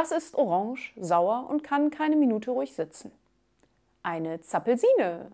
Was ist orange, sauer und kann keine Minute ruhig sitzen? Eine Zappelsine.